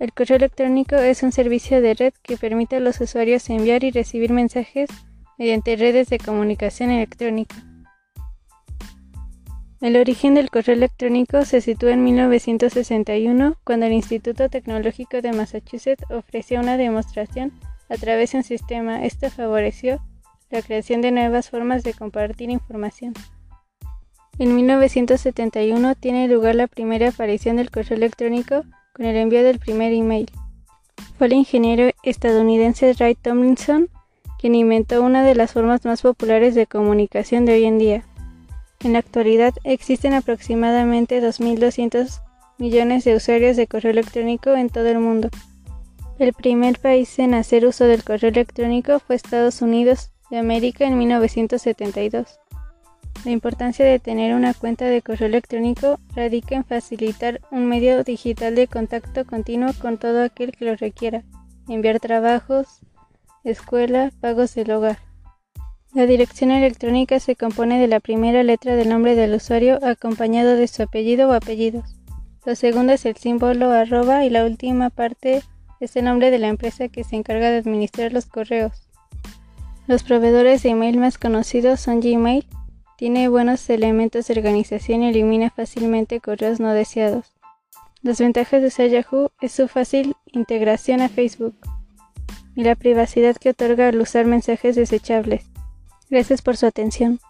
El correo electrónico es un servicio de red que permite a los usuarios enviar y recibir mensajes mediante redes de comunicación electrónica. El origen del correo electrónico se sitúa en 1961, cuando el Instituto Tecnológico de Massachusetts ofreció una demostración a través de un sistema. Esto favoreció la creación de nuevas formas de compartir información. En 1971 tiene lugar la primera aparición del correo electrónico con el envío del primer email. Fue el ingeniero estadounidense Ray Tomlinson quien inventó una de las formas más populares de comunicación de hoy en día. En la actualidad existen aproximadamente 2.200 millones de usuarios de correo electrónico en todo el mundo. El primer país en hacer uso del correo electrónico fue Estados Unidos de América en 1972. La importancia de tener una cuenta de correo electrónico radica en facilitar un medio digital de contacto continuo con todo aquel que lo requiera, enviar trabajos, escuela, pagos del hogar. La dirección electrónica se compone de la primera letra del nombre del usuario acompañado de su apellido o apellidos. Lo segundo es el símbolo arroba y la última parte es el nombre de la empresa que se encarga de administrar los correos. Los proveedores de email más conocidos son Gmail, tiene buenos elementos de organización y elimina fácilmente correos no deseados. Las ventajas de usar Yahoo es su fácil integración a Facebook y la privacidad que otorga al usar mensajes desechables. Gracias por su atención.